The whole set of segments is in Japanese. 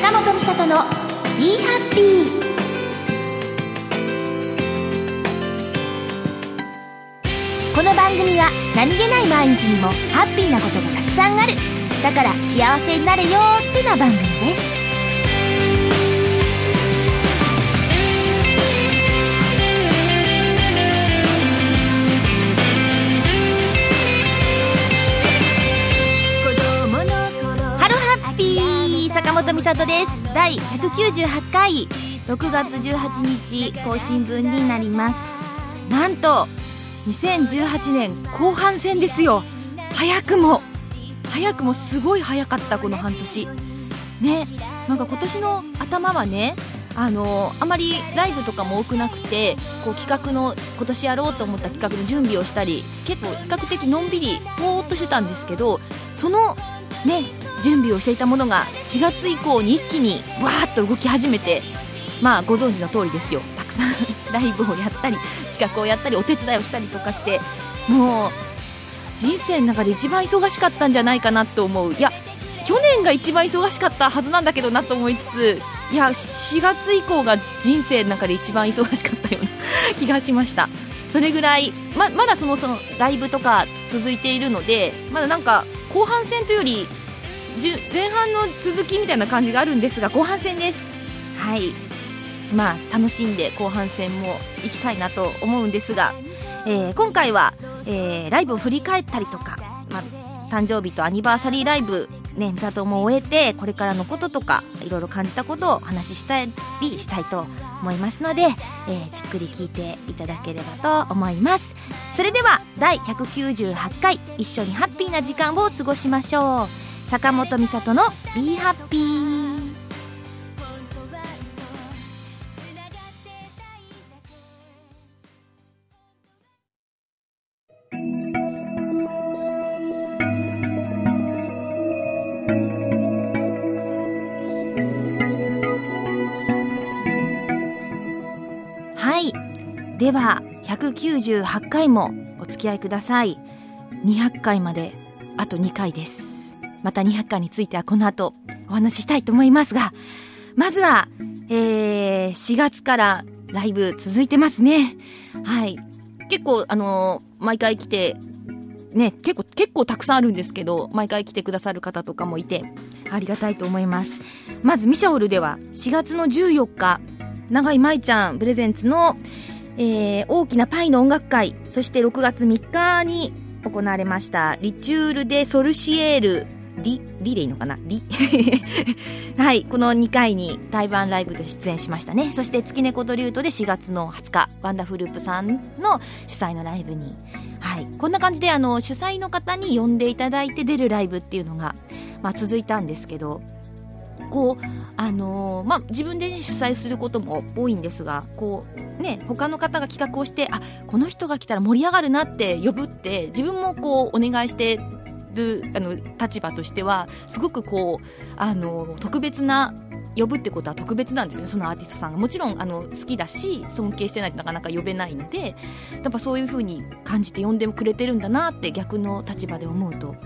坂本美里の「ビーハッピー」この番組は何気ない毎日にもハッピーなことがたくさんある。だから幸せになれよってな番組です。美里です。第198回。6月18日更新分になります。なんと2018年後半戦ですよ。早くも。早くもすごい早かったこの半年。ね。なんか今年の頭はねあのあまりライブとかも多くなくてこう企画の今年やろうと思った企画の準備をしたり結構比較的のんびりぼーっとしてたんですけどそのね準備をしていたものが4月以降に一気にわーっと動き始めてまあご存知の通りですよ。たくさん ライブをやったり企画をやったりお手伝いをしたりとかしてもう人生の中で一番忙しかったんじゃないかなと思う。いや去年が一番忙しかったはずなんだけどなと思いつついや4月以降が人生の中で一番忙しかったような 気がしました。それぐらいままだそのそのライブとか続いているのでまだなんか後半戦というより前半の続きみたいな感じがあるんですが後半戦です。はい。まあ楽しんで後半戦も行きたいなと思うんですが、えー今回は、えーライブを振り返ったりとか、まあ、誕生日とアニバーサリーライブね、美里も終えてこれからのこととかいろいろ感じたことをお話ししたりしたいと思いますので、えーじっくり聞いていただければと思います。それでは第198回一緒にハッピーな時間を過ごしましょう。坂本美里の「Be Happy」はい。では198回もお付き合いください。200回まであと2回です。また200回についてはこの後お話ししたいと思いますがまずは、えー、4月からライブ続いてますねはい結構あのー毎回来てね、結構、結構たくさんあるんですけど、毎回来てくださる方とかもいて、ありがたいと思います。まず、ミシャオルでは、4月の14日、長井舞ちゃんプレゼンツの、えー大きなパイの音楽会、そして6月3日に行われました、リチュエル・デ・ソルシエール、リ、リでいいのかな？リ はい、この2回に対バンライブで出演しましたね。そして、月猫とリュートで4月の20日、ワンダフループさんの主催のライブに、はい、こんな感じで、あの、主催の方に呼んでいただいて出るライブっていうのが、まあ、続いたんですけど、こう、あのーまあ、自分で、主催することも多いんですが、こう、ね、他の方が企画をして、あ、この人が来たら盛り上がるなって呼ぶって、自分もこう、お願いしてる、あの、立場としては、すごくこう、あの、特別な、呼ぶってことは特別なんですね、そのアーティストさんが。もちろん、あの、好きだし、尊敬してないとなかなか呼べないので、やっぱそういう風に感じて呼んでくれてるんだなって逆の立場で思うと、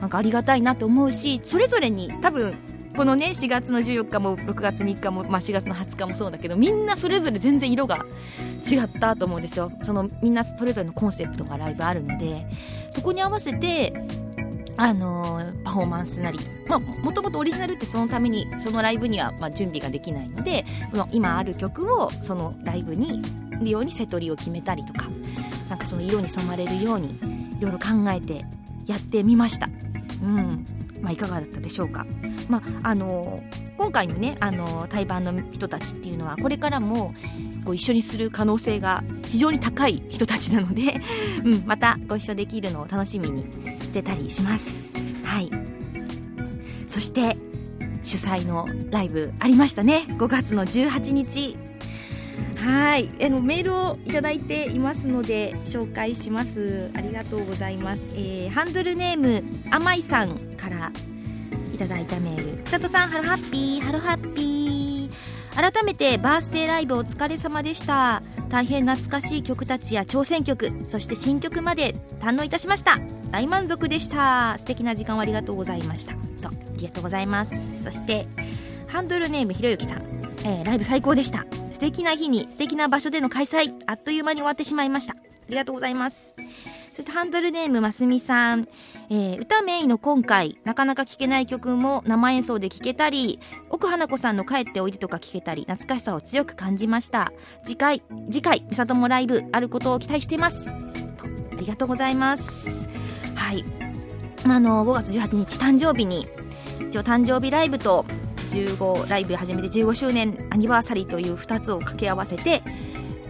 なんかありがたいなと思うし、それぞれに多分、このね、4月の14日も6月3日も、まあ、4月の20日もそうだけど、みんなそれぞれ全然色が違ったと思うんですよ。そのみんなそれぞれのコンセプトがライブあるので、そこに合わせて、あのーパフォーマンスなり、まあ、もともとオリジナルってそのために、そのライブには、まあ、準備ができないので、今ある曲をそのライブに、ようにセトリを決めたりとか、なんかその色に染まれるように、いろいろ考えてやってみました。うん。まあ、いかがだったでしょうか。まあ、あのー今回のね、あのー対バンの人たちっていうのは、これからも、こう一緒にする可能性が非常に高い人たちなので、うん、またご一緒できるのを楽しみにしてたりします。はい。そして、主催のライブありましたね。5月の18日。はい。あの、メールをいただいていますので、紹介します。ありがとうございます。えーハンドルネーム、あまいさんからいただいたメール。佐藤さん、ハロハッピー、ハロハッピー。改めてバースデーライブお疲れ様でした大変懐かしい曲たちや挑戦曲そして新曲まで堪能いたしました。大満足でした。素敵な時間をありがとうございました。とありがとうございます。そしてハンドルネームひろゆきさん、えー、ライブ最高でした。素敵な日に素敵な場所での開催あっという間に終わってしまいました。ありがとうございます。そしてハンドルネームますみさん、えー、歌メインの今回なかなか聴けない曲も生演奏で聴けたり奥花子さんの帰っておいでとか聴けたり懐かしさを強く感じました。次回次回美里もライブあることを期待しています。ありがとうございます。はい。あの5月18日誕生日に一応誕生日ライブと15ライブ始めて15周年アニバーサリーという2つを掛け合わせて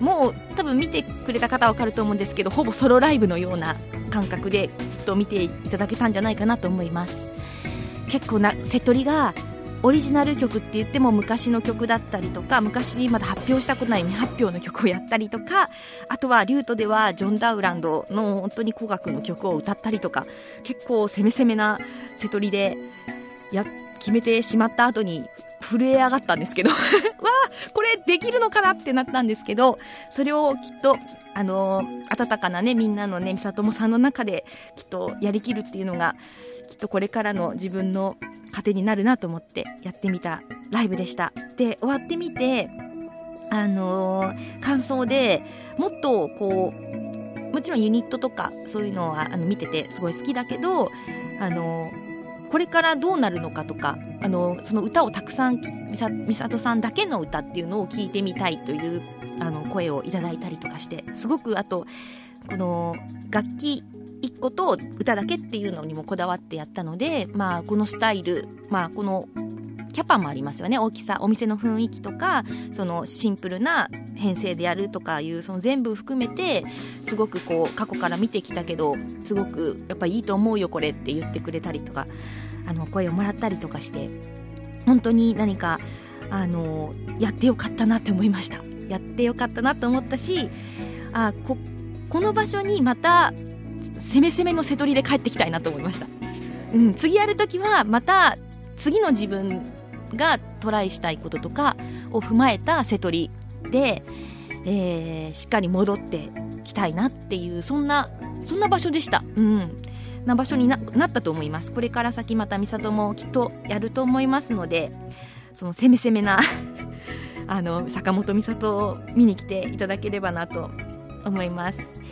もう多分見てくれた方は分かると思うんですけどほぼソロライブのような感覚できっと見ていただけたんじゃないかなと思います。結構なセトリがオリジナル曲って言っても昔の曲だったりとか昔まだ発表したことない未発表の曲をやったりとかあとはリュートではジョン・ダウランドの本当に古楽の曲を歌ったりとか結構攻め攻めなセトリでや決めてしまった後に震え上がったんですけど。わあこれできるのかなってなったんですけどそれをきっとあの、温かなねみんなのね美里もさんの中できっとやりきるっていうのがきっとこれからの自分の糧になるなと思ってやってみたライブでした。で終わってみてあの、感想でもっとこうもちろんユニットとかそういうのはあの見ててすごい好きだけどあのこれからどうなるのかとかあのその歌をたくさん美里さんだけの歌っていうのを聞いてみたいというあの声をいただいたりとかしてすごくあとこの楽器1個と歌だけっていうのにもこだわってやったので、まあ、このスタイル、まあ、このキャパもありますよね。大きさお店の雰囲気とかそのシンプルな編成でやるとかいうその全部含めてすごくこう過去から見てきたけどすごくやっぱいいと思うよこれって言ってくれたりとかあの声をもらったりとかして本当に何かあのやってよかったなって思いました。やってよかったなと思ったしあここの場所にまた攻め攻めの瀬取りで帰ってきたいなと思いました、うん、次やるときはまた次の自分がトライしたいこととかを踏まえた瀬取りで、えー、しっかり戻ってきたいなっていうそんなそんな場所でした。うん。な場所になったと思います。これから先また美里もきっとやると思いますのでその攻め攻めな あの坂本美里を見に来ていただければなと思います。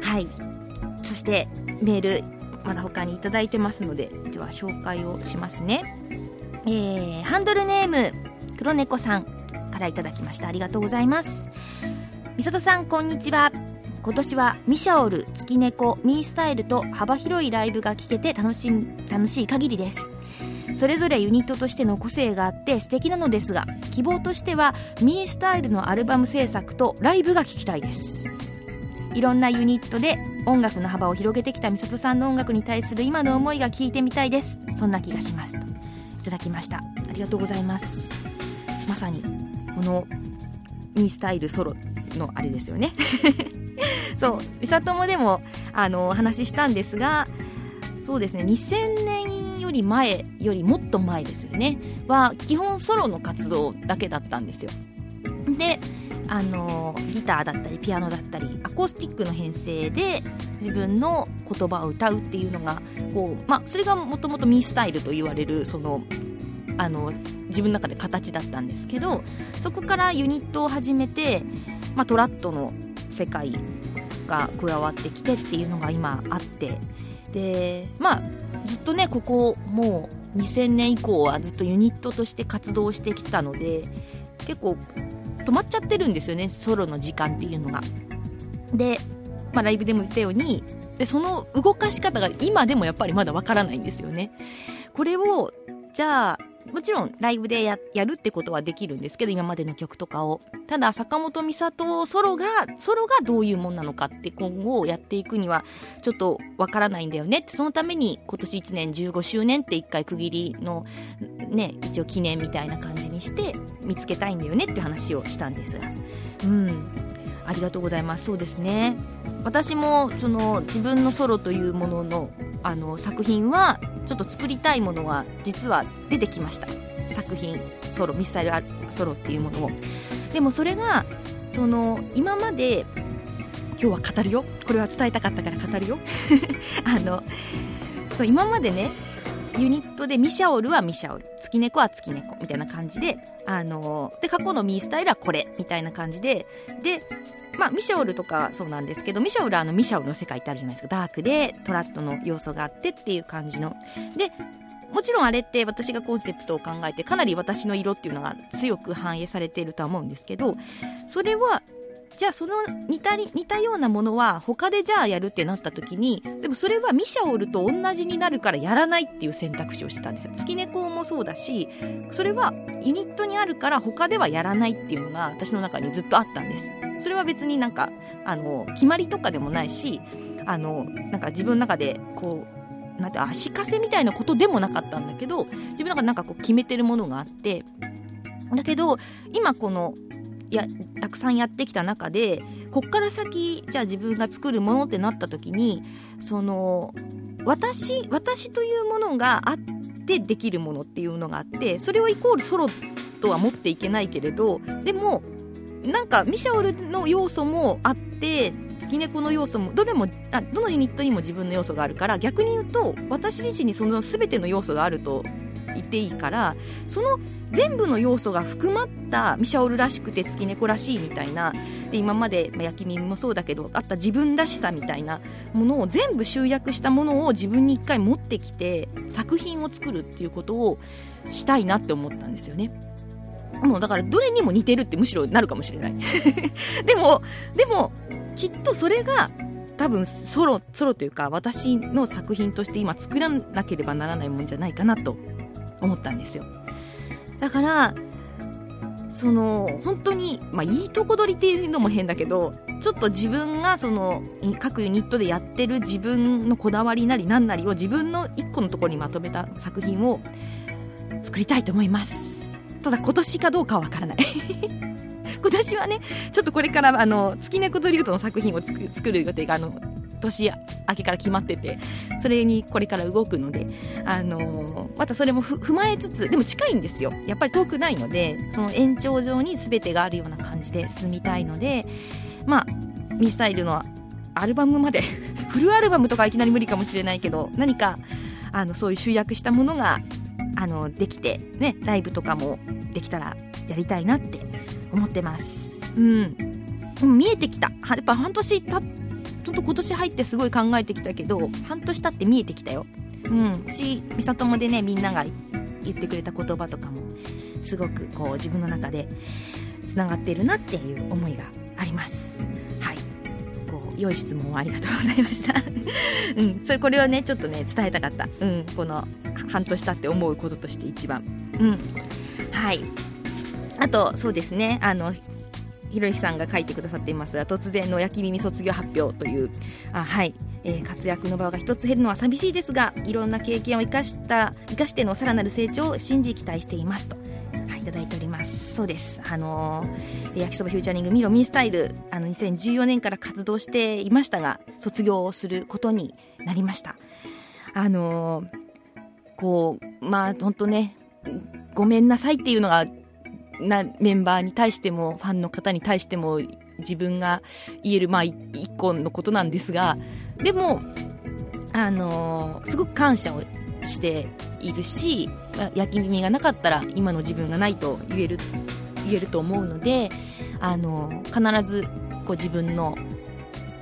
はい。そしてメールまだ他にいただいてますのででは紹介をしますね。えー、ハンドルネーム黒猫さんからいただきました。ありがとうございます。みさとさんこんにちは。今年はミシャオル、月猫、ミースタイルと幅広いライブが聴けて楽し楽しい限りです。それぞれユニットとしての個性があって素敵なのですが希望としてはミースタイルのアルバム制作とライブが聴きたいです。いろんなユニットで音楽の幅を広げてきた美里さんの音楽に対する今の思いが聞いてみたいです。そんな気がしますいただきました。ありがとうございます。まさにこのミスタイルソロのあれですよね。そう美里もでもあのお話ししたんですがそうですね2000年より前よりもっと前ですよね。は基本ソロの活動だけだったんですよ。であのギターだったりピアノだったりアコースティックの編成で自分の言葉を歌うっていうのがこう、まあ、それがもともとミースタイルと言われるそのあの自分の中で形だったんですけどそこからユニットを始めて、まあ、トラットの世界が加わってきてっていうのが今あってでまあずっとねここもう2000年以降はずっとユニットとして活動してきたので結構止まっちゃってるんですよねソロの時間っていうのが。で、まあ、ライブでも言ったようにでその動かし方が今でもやっぱりまだわからないんですよね。これをじゃあもちろんライブでやるってことはできるんですけど今までの曲とかを。ただ坂本美里ソロがソロがどういうもんなのかって今後やっていくにはちょっとわからないんだよねって。そのために今年1年15周年って1回区切りのね一応記念みたいな感じにして見つけたいんだよねって話をしたんですが。うん。ありがとうございます。そうですね。私もその自分のソロというもののあの作品はちょっと作りたいものが実は出てきました。作品ソロミスタイルソロっていうものを。でもそれがその今まで今日は語るよ。これは伝えたかったから語るよ。あのそう今までねユニットでミシャオルはミシャオル。月猫は月猫みたいな感じであので過去のミースタイルはこれみたいな感じででまあ、ミシャオルとかそうなんですけどミシャオルはあのミシャオルの世界ってあるじゃないですか。ダークでトラットの要素があってっていう感じの。でもちろんあれって私がコンセプトを考えてかなり私の色っていうのが強く反映されているとは思うんですけどそれはじゃあその似たり似たようなものは他でじゃあやるってなった時にでもそれはミシャオルと同じになるからやらないっていう選択肢をしてたんですよ。月猫もそうだしそれはユニットにあるから他ではやらないっていうのが私の中にずっとあったんです。それは別になんかあの決まりとかでもないしあのなんか自分の中でこうなんて足かせみたいなことでもなかったんだけど自分の中でなんかこう決めてるものがあって。だけど今このやたくさんやってきた中でこっから先じゃあ自分が作るものってなった時にその私私というものがあってできるものっていうのがあってそれをイコールソロとは持っていけないけれどでもなんかミシャオルの要素もあって月猫の要素もどれもあどのユニットにも自分の要素があるから逆に言うと私自身にその全ての要素があると言っていいからその全部の要素が含まったミシャオルらしくて月猫らしいみたいなで今まで、まあ、焼き耳もそうだけどあった自分らしさみたいなものを全部集約したものを自分に一回持ってきて作品を作るっていうことをしたいなって思ったんですよね。もうだからどれにも似てるってむしろなるかもしれない。でも、でも、きっとそれが多分ソロ、ソロというか私の作品として今作らなければならないもんじゃないかなと思ったんですよ。だからその本当に、まあ、いいとこ取りっていうのも変だけどちょっと自分がその各ユニットでやってる自分のこだわりなり何なりを自分の一個のところにまとめた作品を作りたいと思います。ただ今年かどうかはわからない。今年はねちょっとこれからあの月猫とリュートの作品を作る予定があの年明けから決まっててそれにこれから動くので、あのー、またそれも踏まえつつでも近いんですよ。やっぱり遠くないのでその延長上に全てがあるような感じで進みたいのでまあミスタイルのアルバムまで フルアルバムとかいきなり無理かもしれないけど何かあのそういう集約したものがあのできて、ね、ライブとかもできたらやりたいなって思ってます。うん、見えてきた。やっぱ半年経っんと今年入ってすごい考えてきたけど半年経って見えてきたよ。うん。し美里もでねみんなが言ってくれた言葉とかもすごくこう自分の中でつながっているなっていう思いがあります。はい。こう良い質問をありがとうございました。うん。それこれをねちょっとね伝えたかった。うん。この半年経って思うこととして一番。うん。はい。あとそうですね。あのひろゆきさんが書いてくださっています。が突然の焼き耳卒業発表というあはい、えー、活躍の場が一つ減るのは寂しいですがいろんな経験を生かした生かしてのさらなる成長を信じ期待していますと。はい、いただいております。そうです。あのー、焼きそばフューチャリングミロミースタイルあの2014年から活動していましたが卒業をすることになりました。あのー、こうまあ本当ねごめんなさいっていうのがなメンバーに対してもファンの方に対しても自分が言える、まあ、一個のことなんですがでも、あのー、すごく感謝をしているし、焼き耳がなかったら今の自分がないと言える言えると思うので、あのー、必ずこう自分の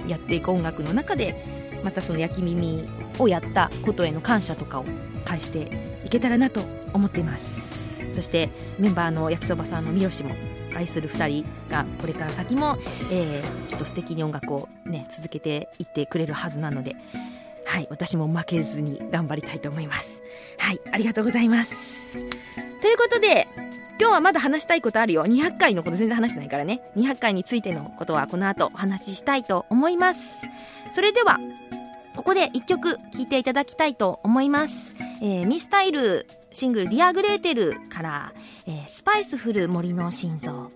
やっていく音楽の中でまたその焼き耳をやったことへの感謝とかを返していけたらなと思っています。そしてメンバーの焼きそばさんの三好も愛する2人がこれから先も、えー、きっと素敵に音楽を、ね、続けていってくれるはずなので、はい、私も負けずに頑張りたいと思います。はい、ありがとうございます。ということで、今日はまだ話したいことあるよ。200回のこと全然話してないからね。200回についてのことはこの後お話ししたいと思います。それでは、ここで一曲聴いていただきたいと思います。えー、ミスタイルシングル「ディアグレーテル」から、えー、スパイスフル森の心臓」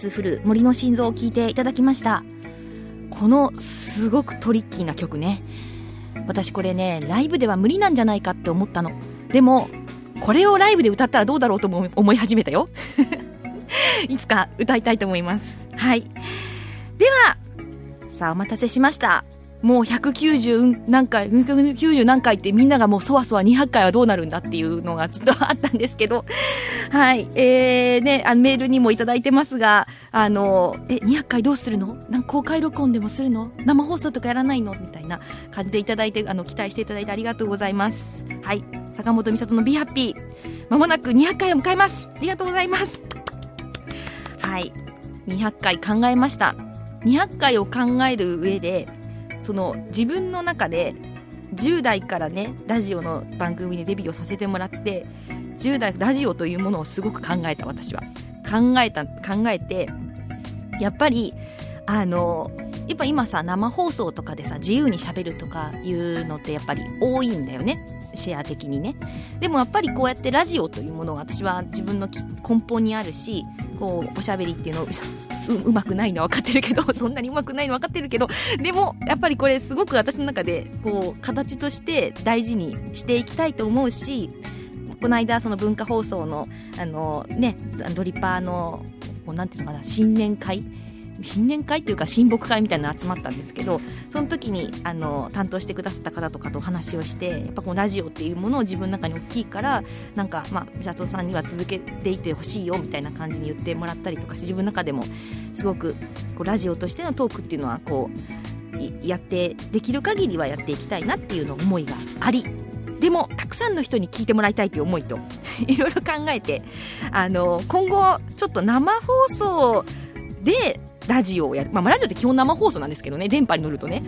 スフル森の心臓を聴いていただきました。このすごくトリッキーな曲ね。私これねライブでは無理なんじゃないかって思ったの。でもこれをライブで歌ったらどうだろうとも思い始めたよ。いつか歌いたいと思います。はい。ではさあお待たせしました。もう190何回、190何回ってみんながもうそわそわ200回はどうなるんだっていうのがずっとあったんですけど、はい、えー、ね、あのメールにもいただいてますが、あの、え、200回どうするのなんか公開録音でもするの？生放送とかやらないの？みたいな感じでいただいて、あの、期待していただいてありがとうございます。はい、坂本美里の Be Happy、まもなく200回を迎えます。ありがとうございます。はい、200回考えました。200回を考える上で、その自分の中で10代からねラジオの番組でデビューをさせてもらって10代ラジオというものをすごく考えた私は。考えた考えてやっぱりあのやっぱ今さ生放送とかでさ自由にしゃべるとかいうのってやっぱり多いんだよね。シェア的にね。でもやっぱりこうやってラジオというものが私は自分の根本にあるしこうおしゃべりっていうのううまくないのは分かってるけど そんなにうまくないの分かってるけどでもやっぱりこれすごく私の中でこう形として大事にしていきたいと思うしこの間その文化放送のあのねドリパーのこうなんていうのかな新年会新年会っていうか親睦会みたいなの集まったんですけどその時にあの担当してくださった方とかとお話をしてやっぱこのラジオっていうものを自分の中に大きいからなんかまあ美里さんには続けていてほしいよみたいな感じに言ってもらったりとかして自分の中でもすごくこうラジオとしてのトークっていうのはこうやってできる限りはやっていきたいなっていうの思いがありでもたくさんの人に聞いてもらいたいという思いと いろいろ考えてあの今後ちょっと生放送でラジオをやる。まあ、ラジオって基本生放送なんですけどね、電波に乗るとね。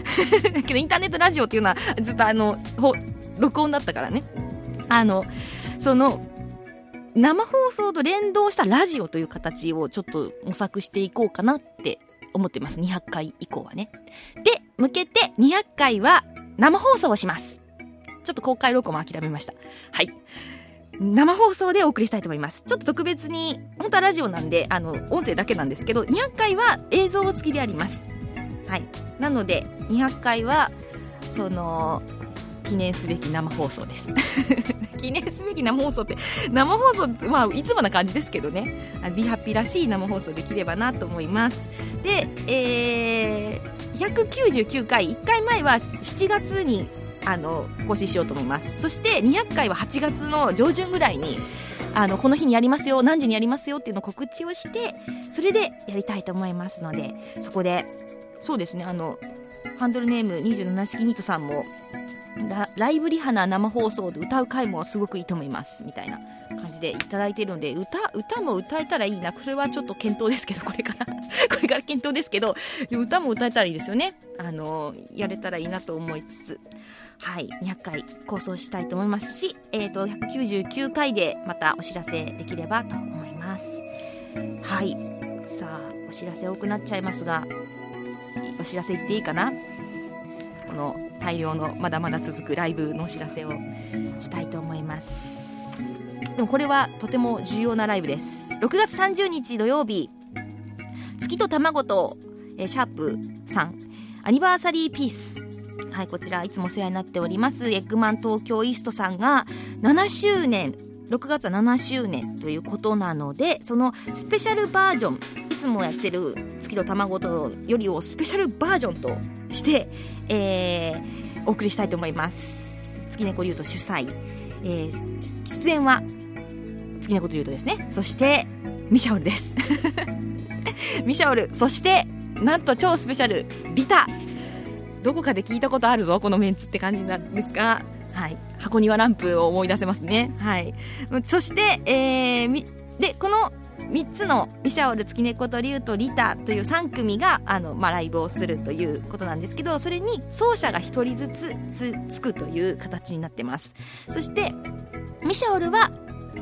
だ けど、インターネットラジオっていうのは、ずっとあの、録音だったからね。あの、その、生放送と連動したラジオという形をちょっと模索していこうかなって思ってます。200回以降はね。で、向けて200回は生放送をします。ちょっと公開録音も諦めました。はい。生放送でお送りしたいと思います。ちょっと特別に、本当はラジオなんで、あの、音声だけなんですけど、200回は映像付きであります。はい。なので、200回は、その、記念すべき生放送です。記念すべき生放送って、生放送、まあ、いつもな感じですけどね、ビハッピーらしい生放送できればなと思います。で、えー、199回、1回前は7月にあの更新しようと思います。そして200回は8月の上旬ぐらいにあのこの日にやりますよ何時にやりますよっていうのを告知をしてそれでやりたいと思いますのでそこでそうですねあのハンドルネーム27式ニートさんもライブリハな生放送で歌う回もすごくいいと思いますみたいな感じでいただいてるので歌歌も歌えたらいいな。これはちょっと検討ですけどこれから。これから検討ですけど歌も歌えたらいいですよね。あのやれたらいいなと思いつつ。はい、200回構想したいと思いますし、えーと、199回でまたお知らせできればと思います。はい、さあお知らせ多くなっちゃいますが、お知らせ言っていいかな？この大量のまだまだ続くライブのお知らせをしたいと思います。でもこれはとても重要なライブです。6月30日土曜日、月と卵と、えー、シャープ3、アニバーサリーピースはい、こちらいつもお世話になっております、エッグマン東京イーストさんが7周年、6月は7周年ということなので、そのスペシャルバージョン、いつもやってる月と卵とよりをスペシャルバージョンとして、えー、お送りしたいと思います。月猫竜と主催、えー、出演は月猫竜とですね。そして、ミシャオルです。ミシャオル、そして、なんと超スペシャル、リタどこかで聞いたことあるぞこのメンツって感じなんですが、はい、箱庭ランプを思い出せますね。はい、そして、えー、でこの3つのミシャオル、月猫とリュウとリタという3組があの、まあ、ライブをするということなんですけどそれに奏者が1人ずつつつくという形になってます。そしてミシャオルは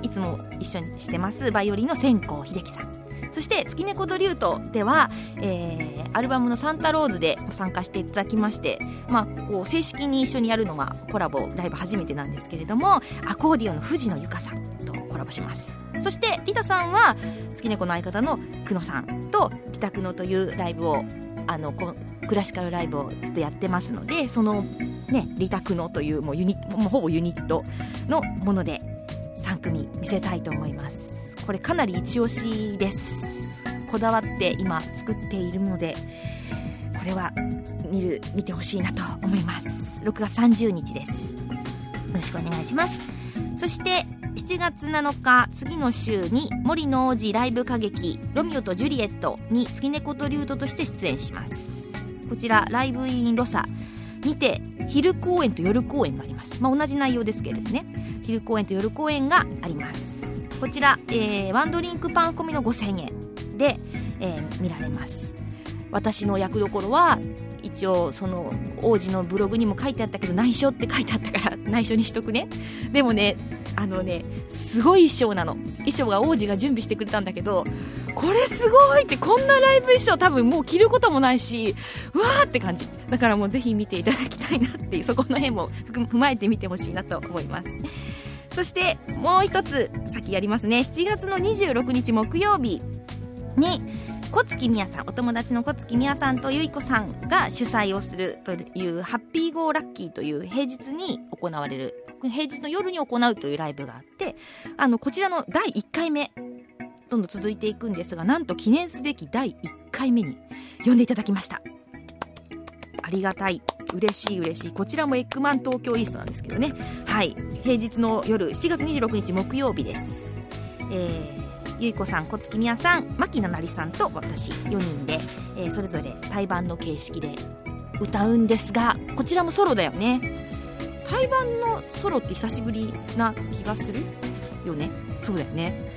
いつも一緒にしてます。バイオリンの千光秀樹さん。そして月猫ドリュートでは、えー、アルバムのサンタローズで参加していただきまして、まあ、こう正式に一緒にやるのはコラボライブ初めてなんですけれどもアコーディオンの藤野由香さん。コラボします。そしてリタさんは月猫の相方の久野さんと「リタクノ」というライブをあのこクラシカルライブをずっとやってますのでそのねリタクノというもうユニもうほぼユニットのもので3組見せたいと思います。これかなり一押しです。こだわって今作っているのでこれは見る見てほしいなと思います。6月30日です。よろしくお願いします。そして7月7日次の週に森の王子ライブ歌劇「ロミオとジュリエット」に月猫とリュートとして出演します。こちらライブインロサにて昼公演と夜公演があります、まあ、同じ内容ですけれどね。昼公演と夜公演があります。こちら、えー、ワンドリンクパン込みの5000円で、えー、見られます。私の役どころは一応その王子のブログにも書いてあったけど内緒って書いてあったから内緒にしとくね。でもねあのねすごい衣装なの。衣装が王子が準備してくれたんだけどこれすごいってこんなライブ衣装多分もう着ることもないしわーって感じ。だからもうぜひ見ていただきたいなっていうそこの辺も踏まえてみてほしいなと思います。そしてもう一つ先やりますね。7月の26日木曜日に小月みやさんお友達の小月みやさんとゆいこさんが主催をするというハッピーゴーラッキーという平日に行われる平日の夜に行うというライブがあってあのこちらの第1回目どんどん続いていくんですがなんと記念すべき第1回目に呼んでいただきました。ありがたい。嬉しい嬉しい。こちらもエッグマン東京イーストなんですけどね。はい。平日の夜7月26日木曜日です。えーゆいこさん、小月宮さん、牧菜々さんと私4人で、えー、それぞれ対バンの形式で歌うんですがこちらもソロだよね。対バンのソロって久しぶりな気がするよね。そうだよね。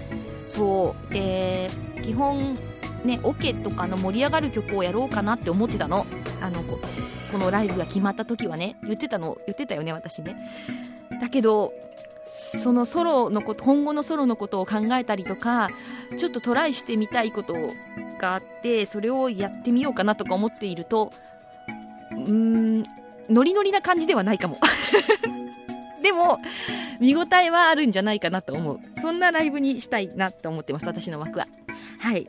そうで基本ねオケとかの盛り上がる曲をやろうかなって思ってたの。あのここのライブが決まった時はね言ってたの言ってたよね私ね。だけどそのソロのこと今後のソロのことを考えたりとかちょっとトライしてみたいことがあってそれをやってみようかなとか思っているとうーんノリノリな感じではないかも。でも見応えはあるんじゃないかなと思う。そんなライブにしたいなと思ってます私の枠は。はい。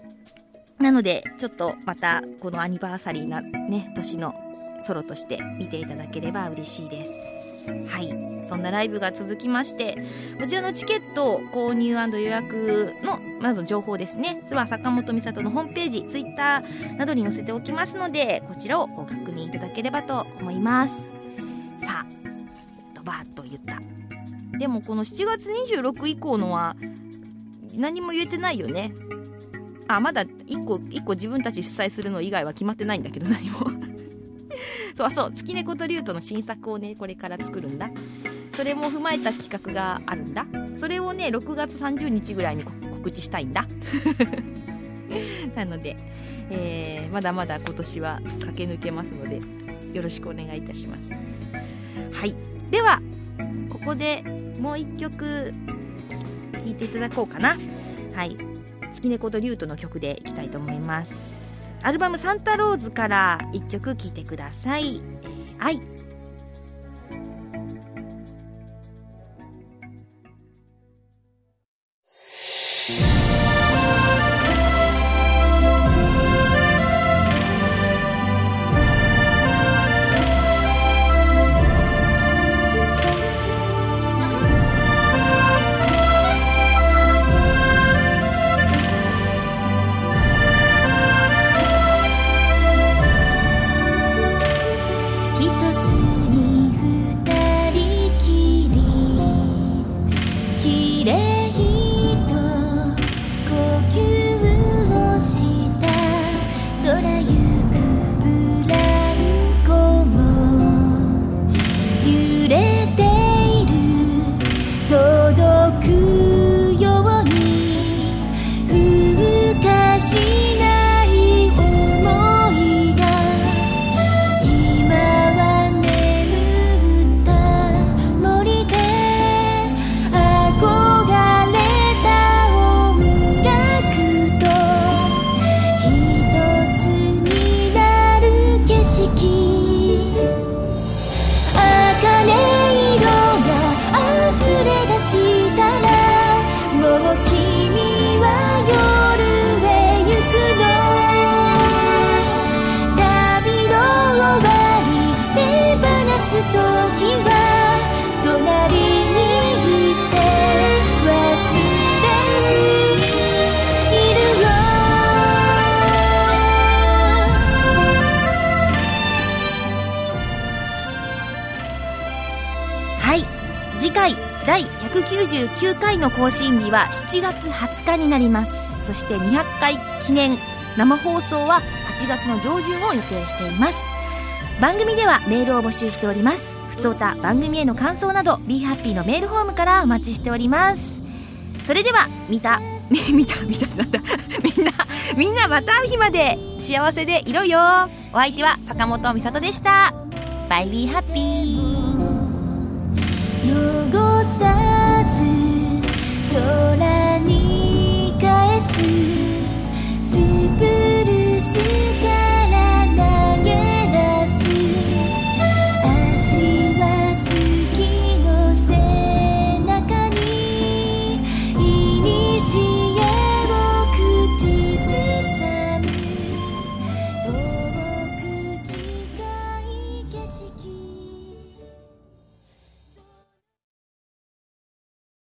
なのでちょっとまたこのアニバーサリーなね年のソロとして見ていただければ嬉しいです。はい。そんなライブが続きましてこちらのチケット購入予約のなど情報ですね。それは坂本美里のホームページツイッターなどに載せておきますのでこちらをご確認いただければと思います。さあドバーッと言った。でもこの7月26以降のは何も言えてないよね。あまだ1個1個自分たち主催するの以外は決まってないんだけど何も。そうそう月猫と竜との新作をねこれから作るんだ。それも踏まえた企画があるんだ。それをね6月30日ぐらいに告知したいんだ。なので、えー、まだまだ今年は駆け抜けますのでよろしくお願いいたします。はい。ではここでもう一曲聴いていただこうかな。はい。月猫と竜との曲でいきたいと思います。アルバム「サンタローズ」から1曲聴いてください「えー、愛」199回の更新日は7月20日になります。そして200回記念生放送は8月の上旬を予定しています。番組ではメールを募集しております。ふつおた番組への感想など BeHappy のメールフォームからお待ちしております。それでは見た 見た見たなんだみんなみんなまた日まで幸せでいろよ。お相手は坂本美里でした。バイビーハッピー汚さず空に返すスプルス